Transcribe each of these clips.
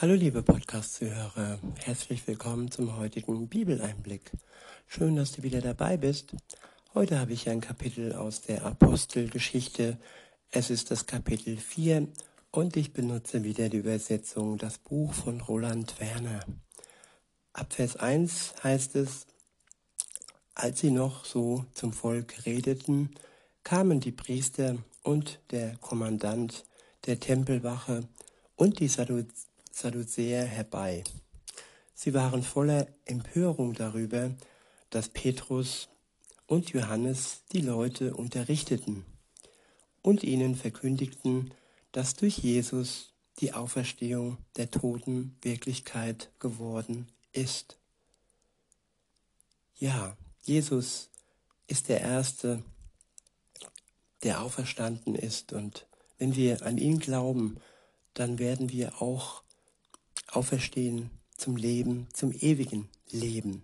Hallo liebe Podcast-Zuhörer, herzlich willkommen zum heutigen Bibeleinblick. Schön, dass du wieder dabei bist. Heute habe ich ein Kapitel aus der Apostelgeschichte. Es ist das Kapitel 4 und ich benutze wieder die Übersetzung Das Buch von Roland Werner. Ab Vers 1 heißt es, als sie noch so zum Volk redeten, kamen die Priester und der Kommandant der Tempelwache und die Sadduzäer Sadduzäer herbei. Sie waren voller Empörung darüber, dass Petrus und Johannes die Leute unterrichteten und ihnen verkündigten, dass durch Jesus die Auferstehung der Toten Wirklichkeit geworden ist. Ja, Jesus ist der Erste, der auferstanden ist und wenn wir an ihn glauben, dann werden wir auch auferstehen zum Leben, zum ewigen Leben.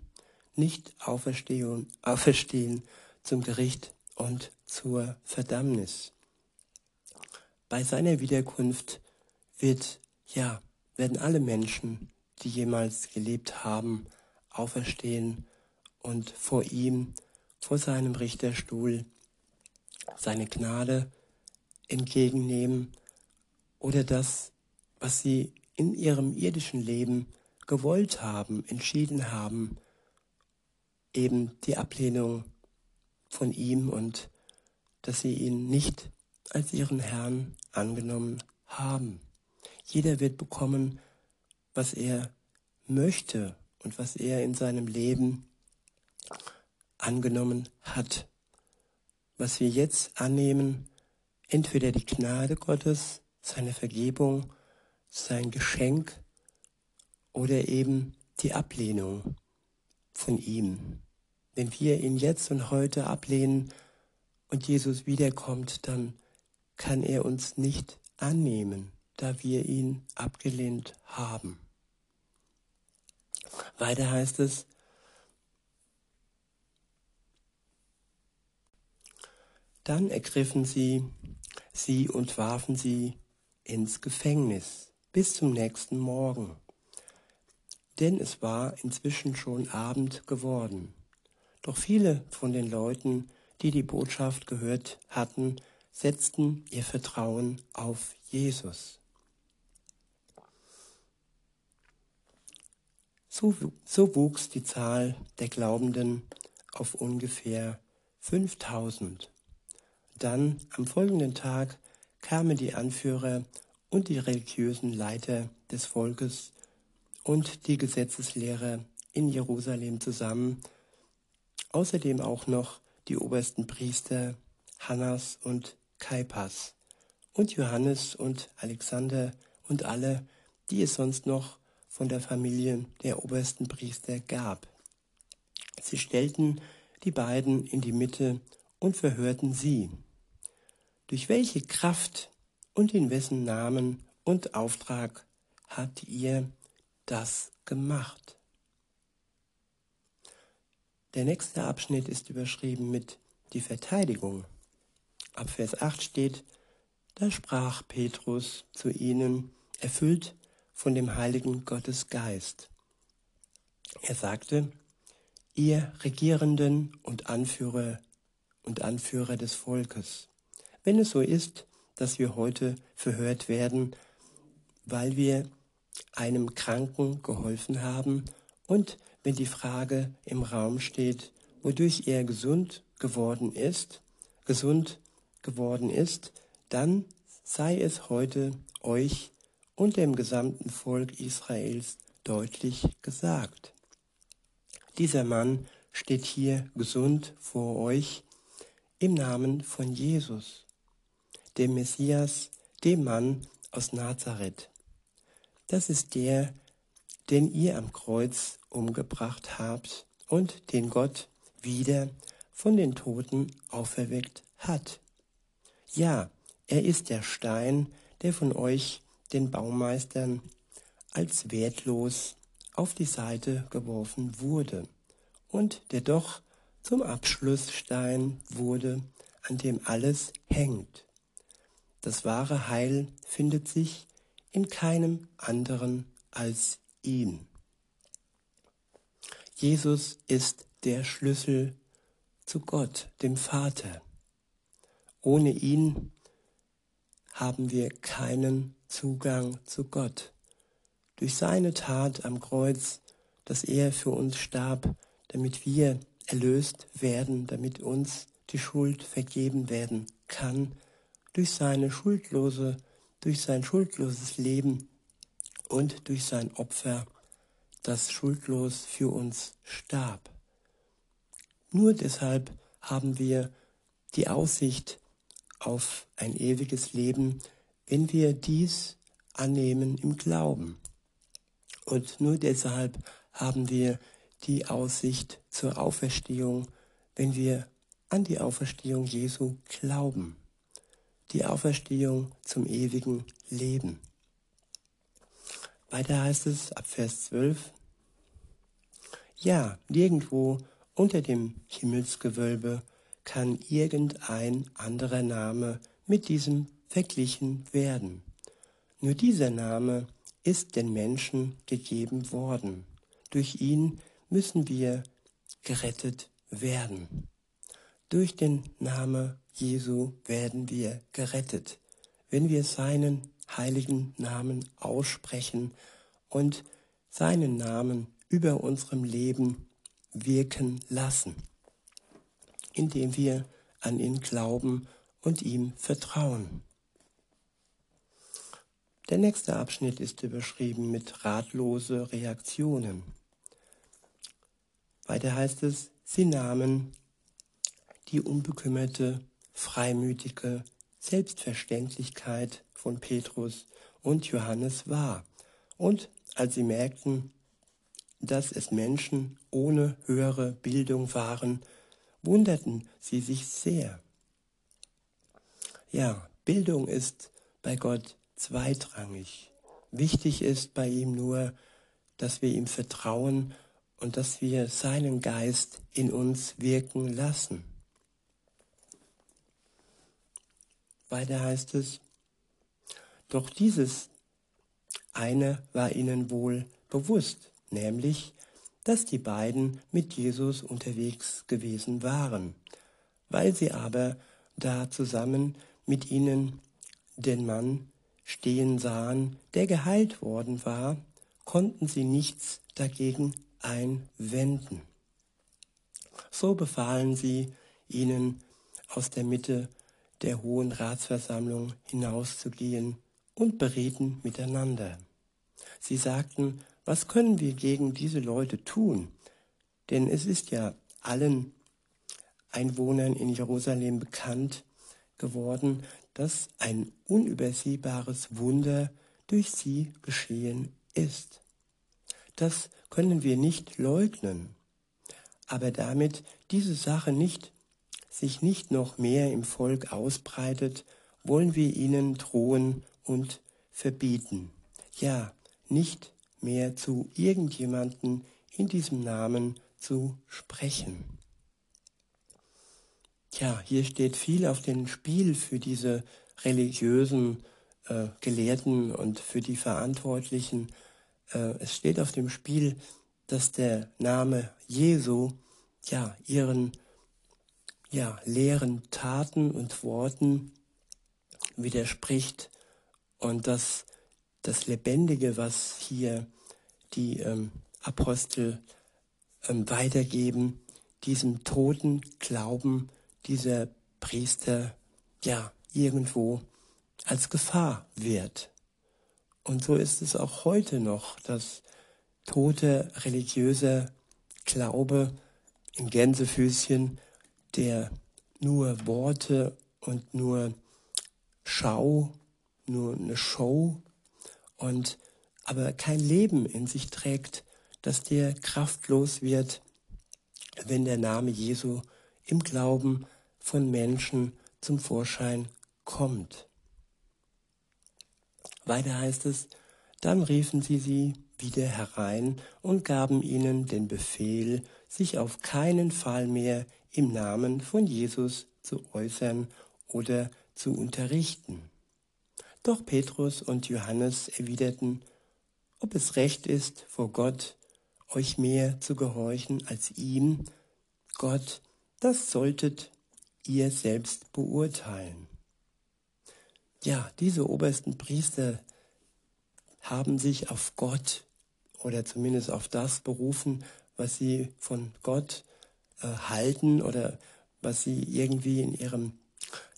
Nicht auferstehen, auferstehen zum Gericht und zur Verdammnis. Bei seiner Wiederkunft wird, ja, werden alle Menschen, die jemals gelebt haben, auferstehen und vor ihm, vor seinem Richterstuhl, seine Gnade entgegennehmen oder das, was sie in ihrem irdischen Leben gewollt haben, entschieden haben, eben die Ablehnung von ihm und dass sie ihn nicht als ihren Herrn angenommen haben. Jeder wird bekommen, was er möchte und was er in seinem Leben angenommen hat. Was wir jetzt annehmen, entweder die Gnade Gottes, seine Vergebung sein Geschenk oder eben die Ablehnung von ihm. Wenn wir ihn jetzt und heute ablehnen und Jesus wiederkommt, dann kann er uns nicht annehmen, da wir ihn abgelehnt haben. Weiter heißt es, dann ergriffen sie sie und warfen sie ins Gefängnis bis zum nächsten Morgen. Denn es war inzwischen schon Abend geworden. Doch viele von den Leuten, die die Botschaft gehört hatten, setzten ihr Vertrauen auf Jesus. So, so wuchs die Zahl der Glaubenden auf ungefähr 5000. Dann am folgenden Tag kamen die Anführer und die religiösen Leiter des Volkes und die Gesetzeslehrer in Jerusalem zusammen, außerdem auch noch die obersten Priester Hannas und Kaipas und Johannes und Alexander und alle, die es sonst noch von der Familie der obersten Priester gab. Sie stellten die beiden in die Mitte und verhörten sie. Durch welche Kraft und in wessen Namen und Auftrag habt ihr das gemacht? Der nächste Abschnitt ist überschrieben mit die Verteidigung. Ab Vers 8 steht, da sprach Petrus zu ihnen, erfüllt von dem heiligen Gottes Geist. Er sagte, ihr Regierenden und Anführer und Anführer des Volkes, wenn es so ist, dass wir heute verhört werden, weil wir einem Kranken geholfen haben und wenn die Frage im Raum steht, wodurch er gesund geworden ist, gesund geworden ist, dann sei es heute euch und dem gesamten Volk Israels deutlich gesagt. Dieser Mann steht hier gesund vor euch im Namen von Jesus dem Messias, dem Mann aus Nazareth. Das ist der, den ihr am Kreuz umgebracht habt und den Gott wieder von den Toten auferweckt hat. Ja, er ist der Stein, der von euch, den Baumeistern, als wertlos auf die Seite geworfen wurde und der doch zum Abschlussstein wurde, an dem alles hängt. Das wahre Heil findet sich in keinem anderen als ihn. Jesus ist der Schlüssel zu Gott, dem Vater. Ohne ihn haben wir keinen Zugang zu Gott. Durch seine Tat am Kreuz, dass er für uns starb, damit wir erlöst werden, damit uns die Schuld vergeben werden kann, durch seine schuldlose, durch sein schuldloses Leben und durch sein Opfer, das schuldlos für uns starb. Nur deshalb haben wir die Aussicht auf ein ewiges Leben, wenn wir dies annehmen im Glauben. Und nur deshalb haben wir die Aussicht zur Auferstehung, wenn wir an die Auferstehung Jesu glauben. Die Auferstehung zum ewigen Leben. Weiter heißt es ab Vers 12, ja, nirgendwo unter dem Himmelsgewölbe kann irgendein anderer Name mit diesem verglichen werden. Nur dieser Name ist den Menschen gegeben worden. Durch ihn müssen wir gerettet werden. Durch den Namen Jesu werden wir gerettet, wenn wir seinen heiligen Namen aussprechen und seinen Namen über unserem Leben wirken lassen, indem wir an ihn glauben und ihm vertrauen. Der nächste Abschnitt ist überschrieben mit ratlose Reaktionen. Weiter heißt es, sie nahmen die unbekümmerte, freimütige Selbstverständlichkeit von Petrus und Johannes wahr. Und als sie merkten, dass es Menschen ohne höhere Bildung waren, wunderten sie sich sehr. Ja, Bildung ist bei Gott zweitrangig. Wichtig ist bei ihm nur, dass wir ihm vertrauen und dass wir seinen Geist in uns wirken lassen. Weiter heißt es, doch dieses eine war ihnen wohl bewusst, nämlich, dass die beiden mit Jesus unterwegs gewesen waren. Weil sie aber da zusammen mit ihnen den Mann stehen sahen, der geheilt worden war, konnten sie nichts dagegen einwenden. So befahlen sie ihnen aus der Mitte der Hohen Ratsversammlung hinauszugehen und berieten miteinander. Sie sagten, was können wir gegen diese Leute tun? Denn es ist ja allen Einwohnern in Jerusalem bekannt geworden, dass ein unübersehbares Wunder durch sie geschehen ist. Das können wir nicht leugnen. Aber damit diese Sache nicht, sich nicht noch mehr im Volk ausbreitet, wollen wir ihnen drohen und verbieten. Ja, nicht mehr zu irgendjemanden in diesem Namen zu sprechen. Tja, hier steht viel auf dem Spiel für diese religiösen äh, Gelehrten und für die Verantwortlichen. Äh, es steht auf dem Spiel, dass der Name Jesu ja ihren ja, leeren Taten und Worten widerspricht und dass das Lebendige, was hier die ähm, Apostel ähm, weitergeben, diesem toten Glauben dieser Priester ja irgendwo als Gefahr wird. Und so ist es auch heute noch, dass tote religiöser Glaube im Gänsefüßchen, der nur Worte und nur Schau, nur eine Show und aber kein Leben in sich trägt, dass der kraftlos wird, wenn der Name Jesu im Glauben von Menschen zum Vorschein kommt. Weiter heißt es, dann riefen sie sie wieder herein und gaben ihnen den Befehl, sich auf keinen Fall mehr im Namen von Jesus zu äußern oder zu unterrichten. Doch Petrus und Johannes erwiderten, ob es recht ist, vor Gott euch mehr zu gehorchen als ihm, Gott, das solltet ihr selbst beurteilen. Ja, diese obersten Priester haben sich auf Gott oder zumindest auf das berufen, was sie von Gott äh, halten oder was sie irgendwie in ihrem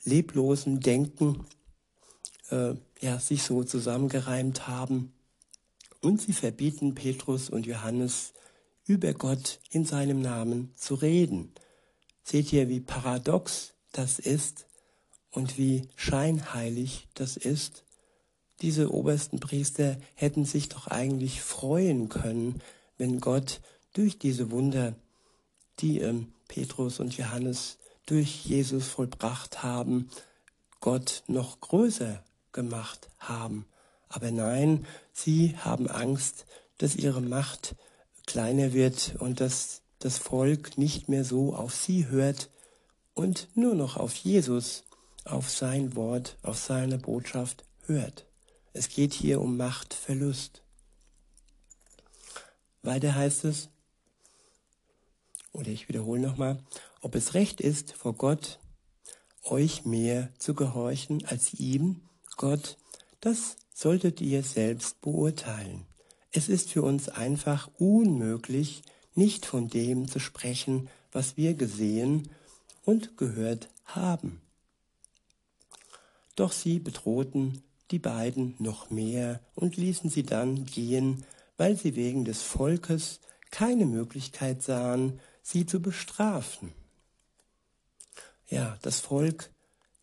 leblosen Denken äh, ja, sich so zusammengereimt haben. Und sie verbieten Petrus und Johannes über Gott in seinem Namen zu reden. Seht ihr, wie paradox das ist und wie scheinheilig das ist? Diese obersten Priester hätten sich doch eigentlich freuen können, wenn Gott durch diese Wunder, die ähm, Petrus und Johannes durch Jesus vollbracht haben, Gott noch größer gemacht haben. Aber nein, sie haben Angst, dass ihre Macht kleiner wird und dass das Volk nicht mehr so auf sie hört und nur noch auf Jesus, auf sein Wort, auf seine Botschaft hört. Es geht hier um Machtverlust. Weiter heißt es, oder ich wiederhole nochmal, ob es recht ist, vor Gott euch mehr zu gehorchen als ihm, Gott, das solltet ihr selbst beurteilen. Es ist für uns einfach unmöglich, nicht von dem zu sprechen, was wir gesehen und gehört haben. Doch sie bedrohten die beiden noch mehr und ließen sie dann gehen, weil sie wegen des Volkes keine Möglichkeit sahen, sie zu bestrafen. Ja, das Volk,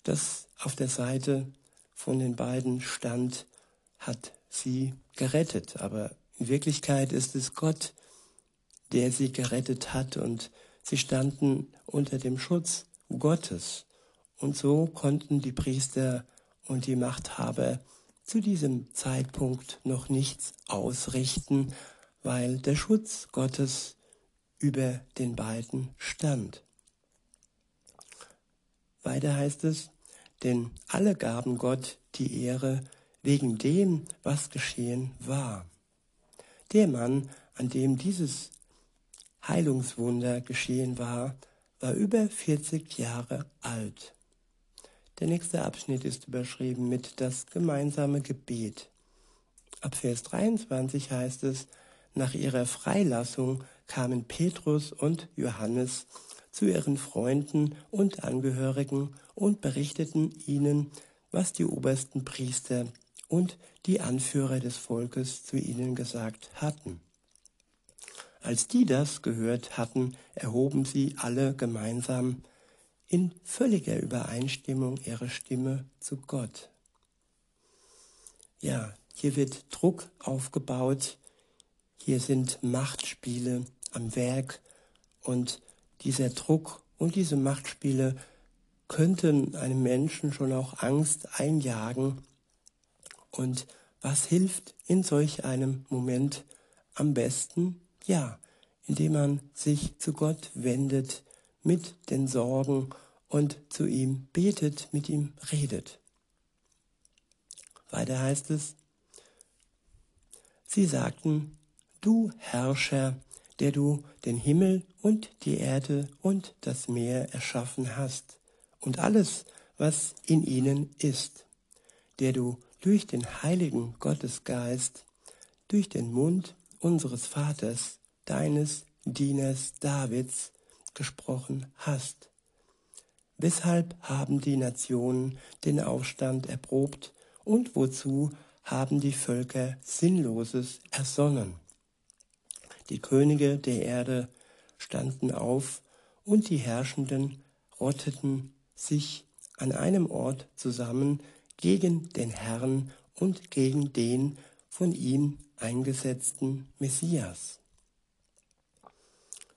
das auf der Seite von den beiden stand, hat sie gerettet. Aber in Wirklichkeit ist es Gott, der sie gerettet hat und sie standen unter dem Schutz Gottes. Und so konnten die Priester und die Machthaber zu diesem Zeitpunkt noch nichts ausrichten, weil der Schutz Gottes über den beiden stand. Weiter heißt es, denn alle gaben Gott die Ehre wegen dem, was geschehen war. Der Mann, an dem dieses Heilungswunder geschehen war, war über 40 Jahre alt. Der nächste Abschnitt ist überschrieben mit das gemeinsame Gebet. Ab Vers 23 heißt es, nach ihrer Freilassung kamen Petrus und Johannes zu ihren Freunden und Angehörigen und berichteten ihnen, was die obersten Priester und die Anführer des Volkes zu ihnen gesagt hatten. Als die das gehört hatten, erhoben sie alle gemeinsam in völliger Übereinstimmung ihre Stimme zu Gott. Ja, hier wird Druck aufgebaut, hier sind Machtspiele am Werk und dieser Druck und diese Machtspiele könnten einem Menschen schon auch Angst einjagen. Und was hilft in solch einem Moment am besten? Ja, indem man sich zu Gott wendet, mit den Sorgen und zu ihm betet, mit ihm redet. Weiter heißt es, sie sagten, du Herrscher, der du den Himmel und die Erde und das Meer erschaffen hast und alles, was in ihnen ist, der du durch den heiligen Gottesgeist, durch den Mund unseres Vaters, deines Dieners Davids, gesprochen hast. Weshalb haben die Nationen den Aufstand erprobt und wozu haben die Völker Sinnloses ersonnen? Die Könige der Erde standen auf und die Herrschenden rotteten sich an einem Ort zusammen gegen den Herrn und gegen den von ihm eingesetzten Messias.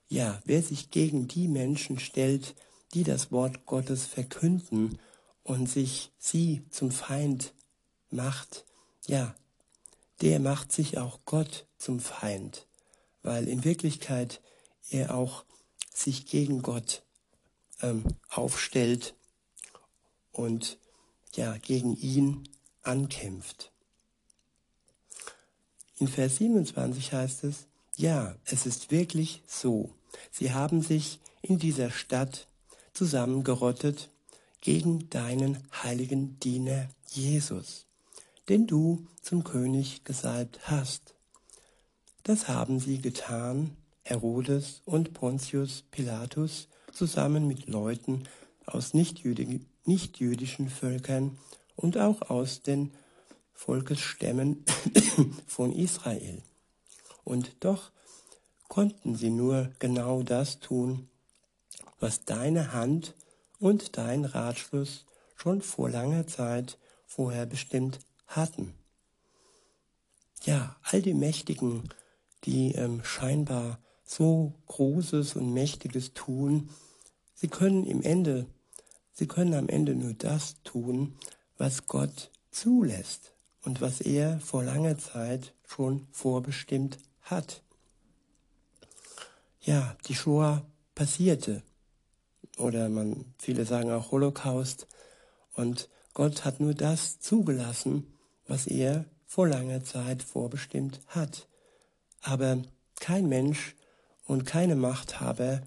Ja, wer sich gegen die Menschen stellt, die das Wort Gottes verkünden und sich sie zum Feind macht, ja, der macht sich auch Gott zum Feind, weil in Wirklichkeit er auch sich gegen Gott ähm, aufstellt und ja gegen ihn ankämpft. In Vers 27 heißt es, ja, es ist wirklich so. Sie haben sich in dieser Stadt zusammengerottet gegen deinen heiligen Diener Jesus, den du zum König gesalbt hast. Das haben sie getan, Herodes und Pontius Pilatus, zusammen mit Leuten aus nichtjüdischen Völkern und auch aus den Volkesstämmen von Israel. Und doch konnten sie nur genau das tun, was deine Hand und dein Ratschluss schon vor langer Zeit vorher bestimmt hatten. Ja, all die Mächtigen, die ähm, scheinbar so Großes und Mächtiges tun, sie können im Ende, sie können am Ende nur das tun, was Gott zulässt und was er vor langer Zeit schon vorbestimmt hat. Ja, die Shoah passierte. Oder man, viele sagen auch Holocaust. Und Gott hat nur das zugelassen, was er vor langer Zeit vorbestimmt hat. Aber kein Mensch und keine Machthaber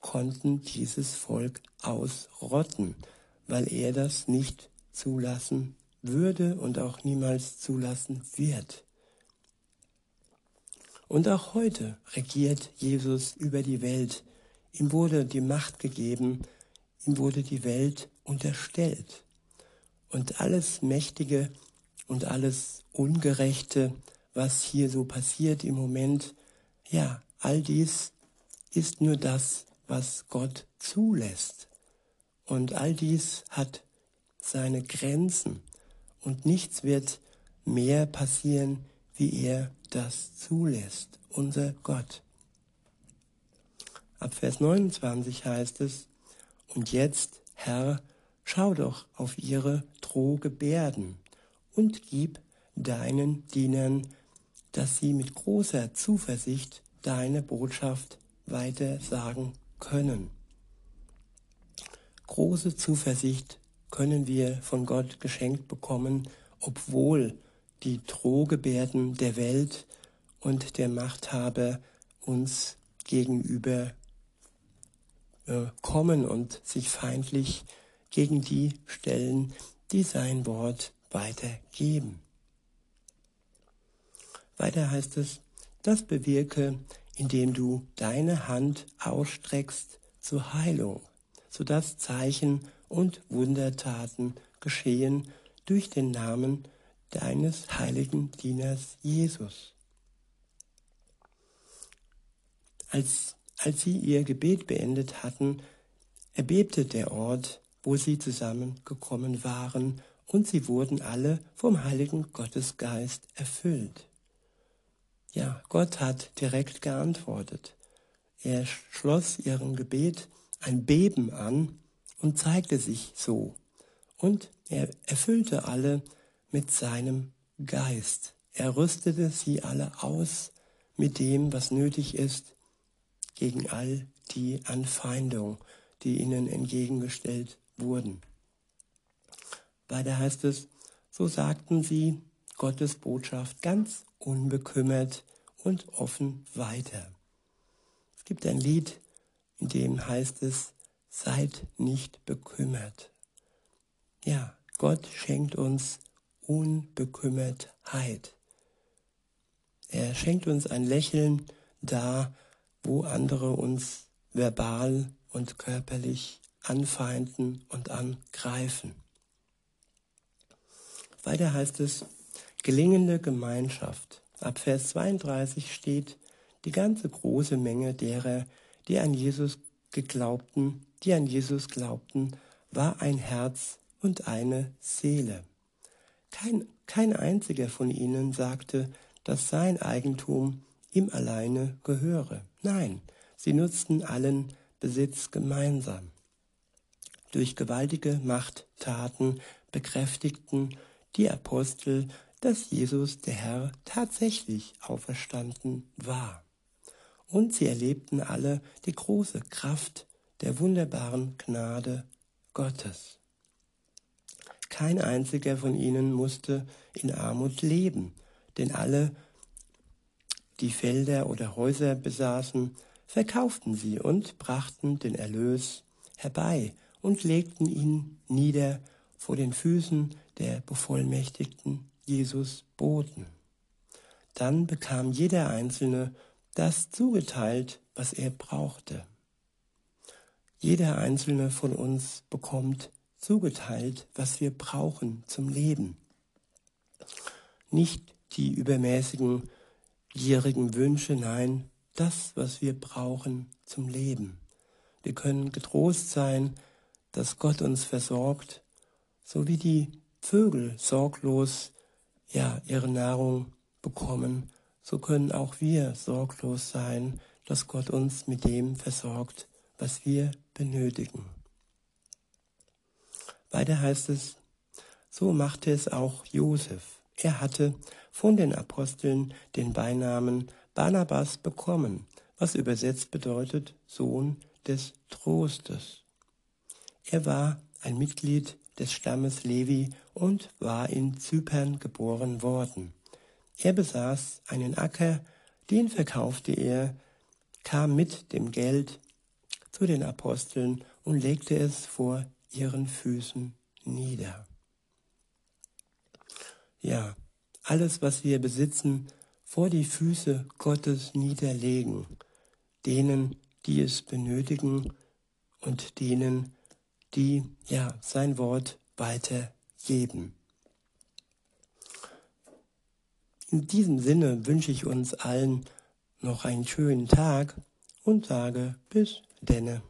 konnten dieses Volk ausrotten, weil er das nicht zulassen würde und auch niemals zulassen wird. Und auch heute regiert Jesus über die Welt. Ihm wurde die Macht gegeben, ihm wurde die Welt unterstellt. Und alles Mächtige und alles Ungerechte, was hier so passiert im Moment, ja, all dies ist nur das, was Gott zulässt. Und all dies hat seine Grenzen. Und nichts wird mehr passieren, wie er das zulässt, unser Gott. Ab Vers 29 heißt es, und jetzt, Herr, schau doch auf ihre Drohgebärden und gib deinen Dienern, dass sie mit großer Zuversicht deine Botschaft weiter sagen können. Große Zuversicht können wir von Gott geschenkt bekommen, obwohl die Drohgebärden der Welt und der Machthaber uns gegenüber äh, kommen und sich feindlich gegen die stellen, die sein Wort weitergeben. Weiter heißt es, das bewirke, indem du deine Hand ausstreckst zur Heilung, sodass Zeichen und Wundertaten geschehen durch den Namen deines heiligen Dieners Jesus. Als, als sie ihr Gebet beendet hatten, erbebte der Ort, wo sie zusammengekommen waren, und sie wurden alle vom heiligen Gottesgeist erfüllt. Ja, Gott hat direkt geantwortet. Er schloss ihrem Gebet ein Beben an und zeigte sich so. Und er erfüllte alle mit seinem Geist. Er rüstete sie alle aus mit dem, was nötig ist, gegen all die Anfeindung, die ihnen entgegengestellt wurden. Weiter heißt es, so sagten sie Gottes Botschaft ganz unbekümmert und offen weiter. Es gibt ein Lied, in dem heißt es, seid nicht bekümmert. Ja, Gott schenkt uns Unbekümmertheit. Er schenkt uns ein Lächeln da, wo andere uns verbal und körperlich anfeinden und angreifen. Weiter heißt es, gelingende Gemeinschaft. Ab Vers 32 steht, die ganze große Menge derer, die an Jesus geglaubten, die an Jesus glaubten, war ein Herz und eine Seele. Kein, kein einziger von ihnen sagte, dass sein Eigentum ihm alleine gehöre. Nein, sie nutzten allen Besitz gemeinsam. Durch gewaltige Machttaten bekräftigten die Apostel, dass Jesus der Herr tatsächlich auferstanden war. Und sie erlebten alle die große Kraft der wunderbaren Gnade Gottes. Kein einziger von ihnen musste in Armut leben, denn alle die Felder oder Häuser besaßen, verkauften sie und brachten den Erlös herbei und legten ihn nieder vor den Füßen der bevollmächtigten Jesus Boten. Dann bekam jeder Einzelne das zugeteilt, was er brauchte. Jeder Einzelne von uns bekommt zugeteilt, was wir brauchen zum Leben. Nicht die übermäßigen, gierigen Wünsche, nein, das, was wir brauchen zum Leben. Wir können getrost sein, dass Gott uns versorgt, so wie die Vögel sorglos ja ihre Nahrung bekommen, so können auch wir sorglos sein, dass Gott uns mit dem versorgt, was wir benötigen. Weiter heißt es, so machte es auch Josef. Er hatte von den Aposteln den Beinamen Barnabas bekommen, was übersetzt bedeutet Sohn des Trostes. Er war ein Mitglied des Stammes Levi und war in Zypern geboren worden. Er besaß einen Acker, den verkaufte er, kam mit dem Geld zu den Aposteln und legte es vor ihren Füßen nieder. Ja, alles, was wir besitzen, vor die Füße Gottes niederlegen, denen, die es benötigen und denen, die ja sein Wort weitergeben. In diesem Sinne wünsche ich uns allen noch einen schönen Tag und sage bis denne.